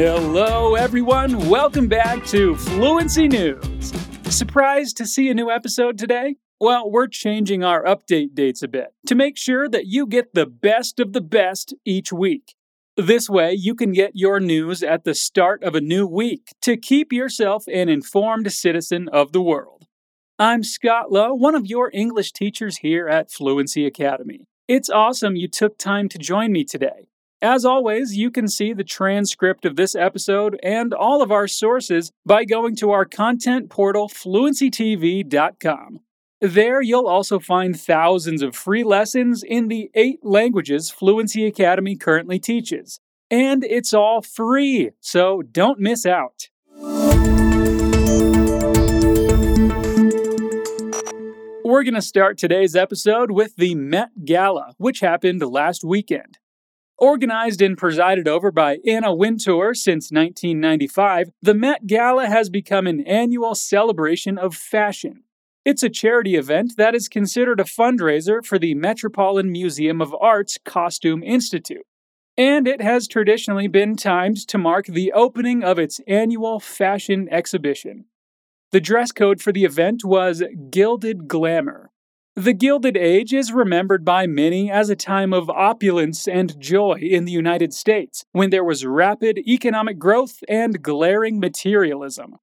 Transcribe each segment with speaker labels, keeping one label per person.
Speaker 1: Hello, everyone. Welcome back to Fluency News. Surprised to see a new episode today? Well, we're changing our update dates a bit to make sure that you get the best of the best each week. This way, you can get your news at the start of a new week to keep yourself an informed citizen of the world. I'm Scott Lowe, one of your English teachers here at Fluency Academy. It's awesome you took time to join me today. As always, you can see the transcript of this episode and all of our sources by going to our content portal, fluencytv.com. There, you'll also find thousands of free lessons in the eight languages Fluency Academy currently teaches. And it's all free, so don't miss out. We're going to start today's episode with the Met Gala, which happened last weekend. Organized and presided over by Anna Wintour since 1995, the Met Gala has become an annual celebration of fashion. It's a charity event that is considered a fundraiser for the Metropolitan Museum of Art's Costume Institute. And it has traditionally been timed to mark the opening of its annual fashion exhibition. The dress code for the event was Gilded Glamour, the Gilded Age is remembered by many as a time of opulence and joy in the United States, when there was rapid economic growth and glaring materialism.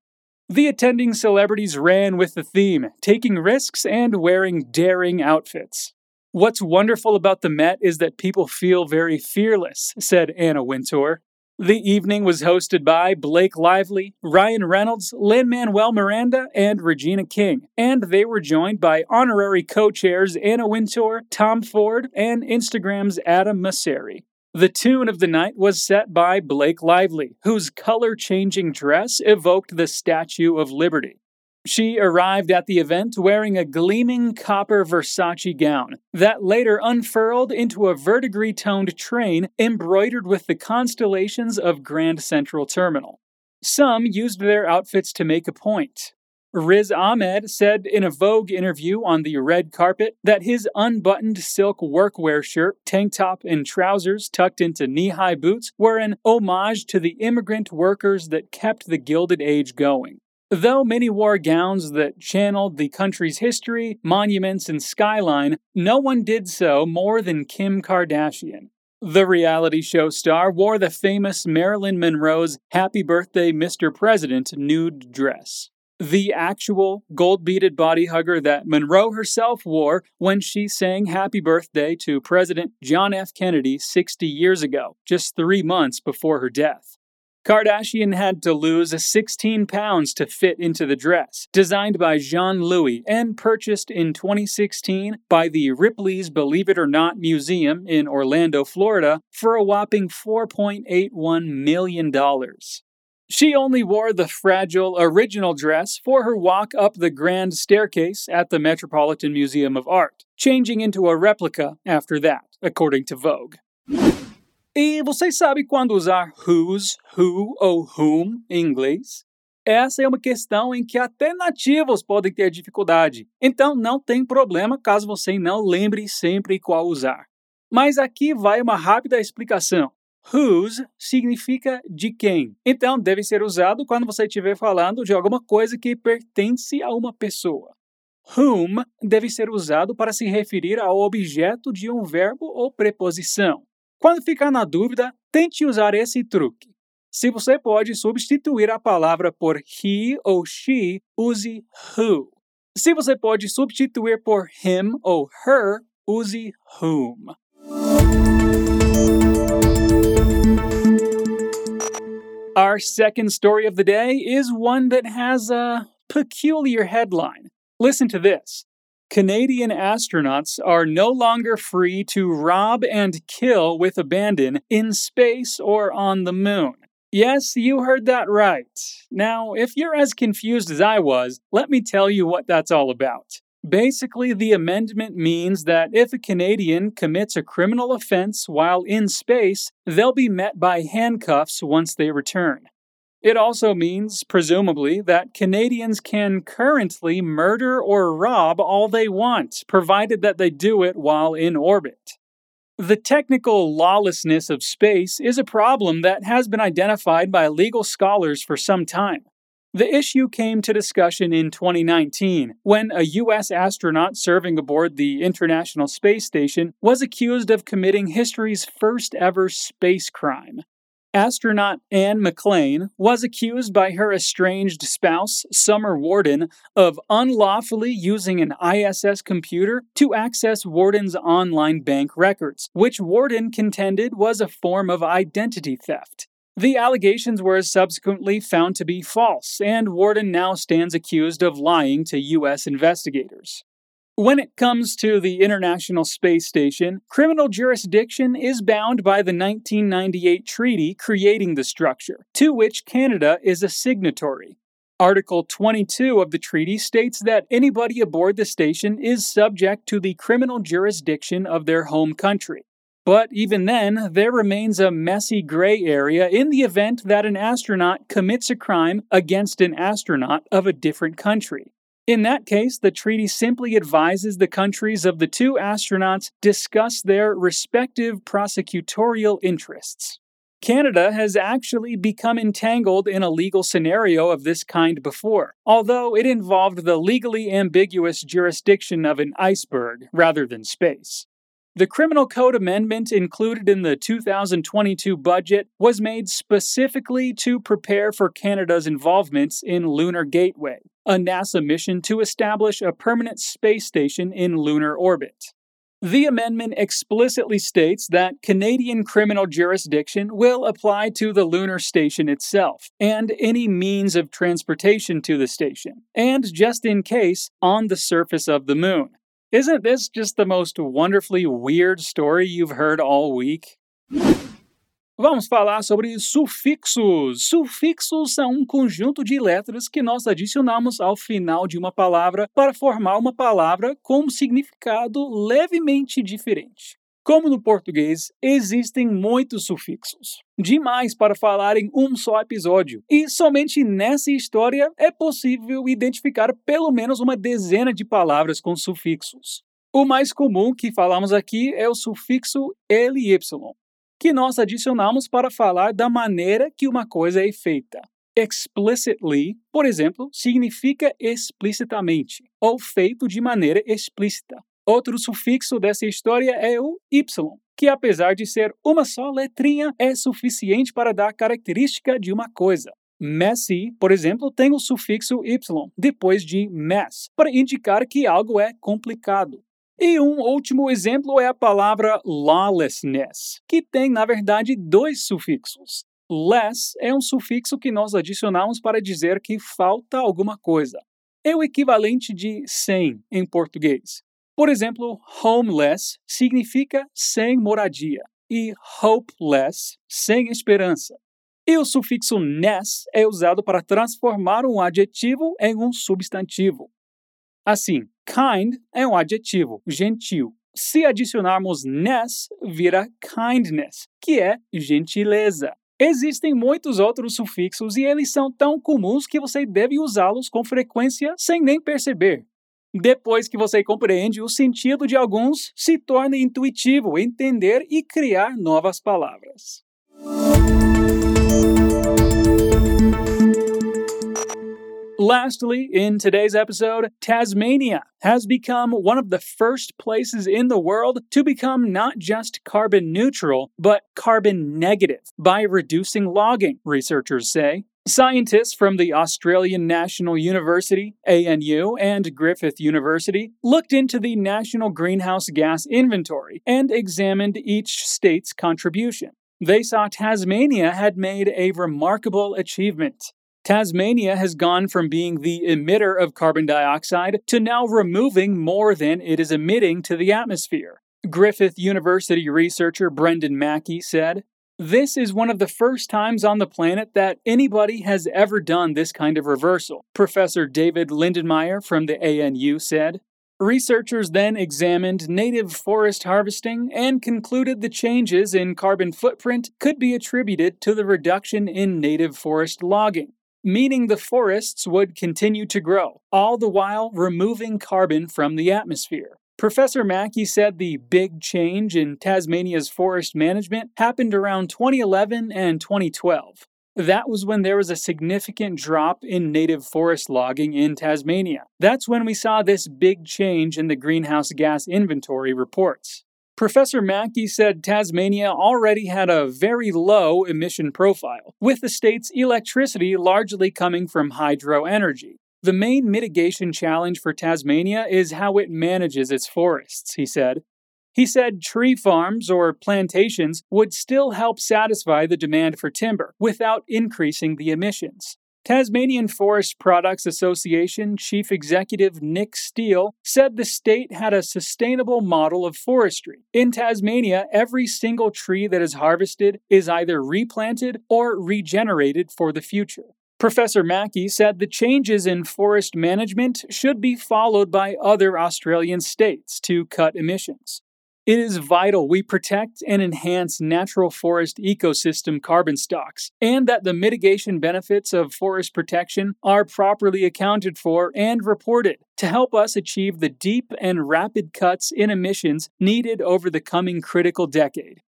Speaker 1: The attending celebrities ran with the theme, taking risks and wearing daring outfits. What's wonderful about the Met is that people feel very fearless, said Anna Wintour. The evening was hosted by Blake Lively, Ryan Reynolds, Lin Manuel Miranda, and Regina King, and they were joined by honorary co chairs Anna Wintour, Tom Ford, and Instagram's Adam Mosseri. The tune of the night was set by Blake Lively, whose color changing dress evoked the Statue of Liberty. She arrived at the event wearing a gleaming copper Versace gown that later unfurled into a verdigris toned train embroidered with the constellations of Grand Central Terminal. Some used their outfits to make a point. Riz Ahmed said in a Vogue interview on the red carpet that his unbuttoned silk workwear shirt, tank top, and trousers tucked into knee high boots were an homage to the immigrant workers that kept the Gilded Age going. Though many wore gowns that channeled the country's history, monuments, and skyline, no one did so more than Kim Kardashian. The reality show star wore the famous Marilyn Monroe's Happy Birthday, Mr. President nude dress. The actual gold beaded body hugger that Monroe herself wore when she sang Happy Birthday to President John F. Kennedy 60 years ago, just three months before her death. Kardashian had to lose 16 pounds to fit into the dress, designed by Jean Louis and purchased in 2016 by the Ripley's Believe It or Not Museum in Orlando, Florida, for a whopping $4.81 million. She only wore the fragile original dress for her walk up the grand staircase at the Metropolitan Museum of Art, changing into a replica after that, according to Vogue. E você sabe quando usar whose, who ou whom em inglês? Essa é uma questão em que até nativos podem ter dificuldade, então não tem problema caso você não lembre sempre qual usar. Mas aqui vai uma rápida explicação. Whose significa de quem, então deve ser usado quando você estiver falando de alguma coisa que pertence a uma pessoa. Whom deve ser usado para se referir ao objeto de um verbo ou preposição. Quando ficar na dúvida, tente usar esse truque. Se você pode substituir a palavra por he ou she, use who. Se você pode substituir por him ou her, use whom. Our second story of the day is one that has a peculiar headline. Listen to this. Canadian astronauts are no longer free to rob and kill with abandon in space or on the moon. Yes, you heard that right. Now, if you're as confused as I was, let me tell you what that's all about. Basically, the amendment means that if a Canadian commits a criminal offense while in space, they'll be met by handcuffs once they return. It also means, presumably, that Canadians can currently murder or rob all they want, provided that they do it while in orbit. The technical lawlessness of space is a problem that has been identified by legal scholars for some time. The issue came to discussion in 2019 when a U.S. astronaut serving aboard the International Space Station was accused of committing history's first ever space crime. Astronaut Anne McClain was accused by her estranged spouse, Summer Worden, of unlawfully using an ISS computer to access Worden's online bank records, which Worden contended was a form of identity theft. The allegations were subsequently found to be false, and Worden now stands accused of lying to U.S. investigators. When it comes to the International Space Station, criminal jurisdiction is bound by the 1998 treaty creating the structure, to which Canada is a signatory. Article 22 of the treaty states that anybody aboard the station is subject to the criminal jurisdiction of their home country. But even then, there remains a messy gray area in the event that an astronaut commits a crime against an astronaut of a different country. In that case, the treaty simply advises the countries of the two astronauts discuss their respective prosecutorial interests. Canada has actually become entangled in a legal scenario of this kind before, although it involved the legally ambiguous jurisdiction of an iceberg rather than space. The Criminal Code amendment included in the 2022 budget was made specifically to prepare for Canada's involvement in Lunar Gateway, a NASA mission to establish a permanent space station in lunar orbit. The amendment explicitly states that Canadian criminal jurisdiction will apply to the lunar station itself and any means of transportation to the station, and just in case, on the surface of the moon. Isn't this just the most wonderfully weird story you've heard all week? Vamos falar sobre sufixos. Sufixos são um conjunto de letras que nós adicionamos ao final de uma palavra para formar uma palavra com um significado levemente diferente. Como no português, existem muitos sufixos, demais para falar em um só episódio, e somente nessa história é possível identificar pelo menos uma dezena de palavras com sufixos. O mais comum que falamos aqui é o sufixo ly, que nós adicionamos para falar da maneira que uma coisa é feita. Explicitly, por exemplo, significa explicitamente ou feito de maneira explícita. Outro sufixo dessa história é o y, que apesar de ser uma só letrinha, é suficiente para dar característica de uma coisa. Messy, por exemplo, tem o sufixo y depois de mess, para indicar que algo é complicado. E um último exemplo é a palavra lawlessness, que tem, na verdade, dois sufixos. Less é um sufixo que nós adicionamos para dizer que falta alguma coisa. É o equivalente de sem em português. Por exemplo, homeless significa sem moradia e hopeless, sem esperança. E o sufixo ness é usado para transformar um adjetivo em um substantivo. Assim, kind é um adjetivo, gentil. Se adicionarmos ness, vira kindness, que é gentileza. Existem muitos outros sufixos e eles são tão comuns que você deve usá-los com frequência sem nem perceber. Depois que você compreende o sentido de alguns, se torna intuitivo entender e criar novas palavras. Lastly, in today's episode, Tasmania has become one of the first places in the world to become not just carbon neutral, but carbon negative by reducing logging, researchers say. Scientists from the Australian National University, ANU, and Griffith University looked into the national greenhouse gas inventory and examined each state's contribution. They saw Tasmania had made a remarkable achievement. Tasmania has gone from being the emitter of carbon dioxide to now removing more than it is emitting to the atmosphere. Griffith University researcher Brendan Mackey said, this is one of the first times on the planet that anybody has ever done this kind of reversal, Professor David Lindenmayer from the ANU said. Researchers then examined native forest harvesting and concluded the changes in carbon footprint could be attributed to the reduction in native forest logging, meaning the forests would continue to grow, all the while removing carbon from the atmosphere. Professor Mackey said the big change in Tasmania's forest management happened around 2011 and 2012. That was when there was a significant drop in native forest logging in Tasmania. That's when we saw this big change in the greenhouse gas inventory reports. Professor Mackey said Tasmania already had a very low emission profile, with the state's electricity largely coming from hydro energy. The main mitigation challenge for Tasmania is how it manages its forests, he said. He said tree farms or plantations would still help satisfy the demand for timber without increasing the emissions. Tasmanian Forest Products Association Chief Executive Nick Steele said the state had a sustainable model of forestry. In Tasmania, every single tree that is harvested is either replanted or regenerated for the future. Professor Mackey said the changes in forest management should be followed by other Australian states to cut emissions. It is vital we protect and enhance natural forest ecosystem carbon stocks, and that the mitigation benefits of forest protection are properly accounted for and reported to help us achieve the deep and rapid cuts in emissions needed over the coming critical decade.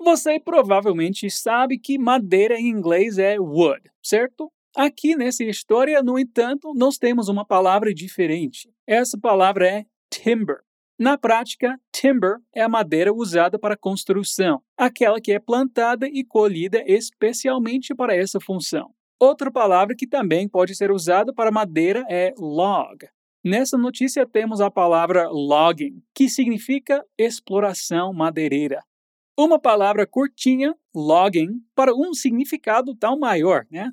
Speaker 2: Você provavelmente sabe que madeira em inglês é wood, certo? Aqui nessa história, no entanto, nós temos uma palavra diferente. Essa palavra é timber. Na prática, timber é a madeira usada para construção, aquela que é plantada e colhida especialmente para essa função. Outra palavra que também pode ser usada para madeira é log. Nessa notícia temos a palavra logging, que significa exploração madeireira. Uma palavra curtinha, logging, para um significado tão maior, né?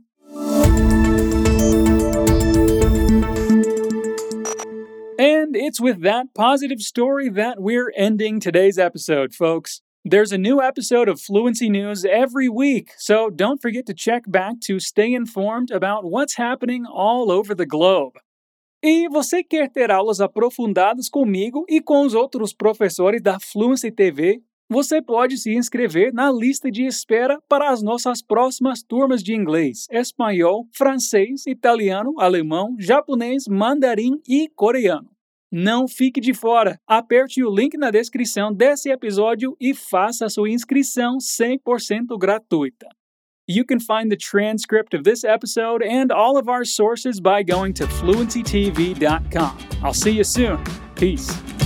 Speaker 1: And it's with that positive story that we're ending today's episode, folks. There's a new episode of Fluency News every week, so don't forget to check back to stay informed about what's happening all over the globe.
Speaker 2: E você quer ter aulas aprofundadas comigo e com os outros professores da Fluency TV você pode se inscrever na lista de espera para as nossas próximas turmas de inglês, espanhol, francês, italiano, alemão, japonês, mandarim e coreano. Não fique de fora. Aperte o link na descrição desse episódio e faça sua inscrição 100% gratuita.
Speaker 1: You can find the transcript of this episode and all of our sources by going to fluencytv.com. I'll see you soon. Peace.